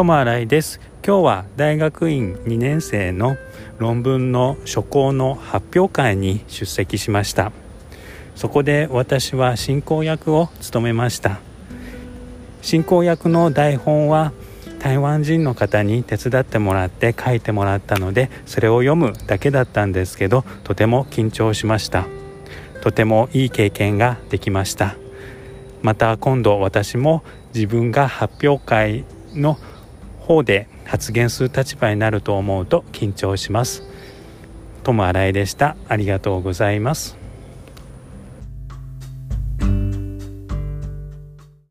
友新井です。今日は大学院2年生の論文の初稿の発表会に出席しました。そこで私は進行役を務めました。進行役の台本は台湾人の方に手伝ってもらって書いてもらったのでそれを読むだけだったんですけどとても緊張しました。とてもいい経験ができました。また今度私も自分が発表会の方で発言する立場になると思うと緊張します。友新井でした。ありがとうございます。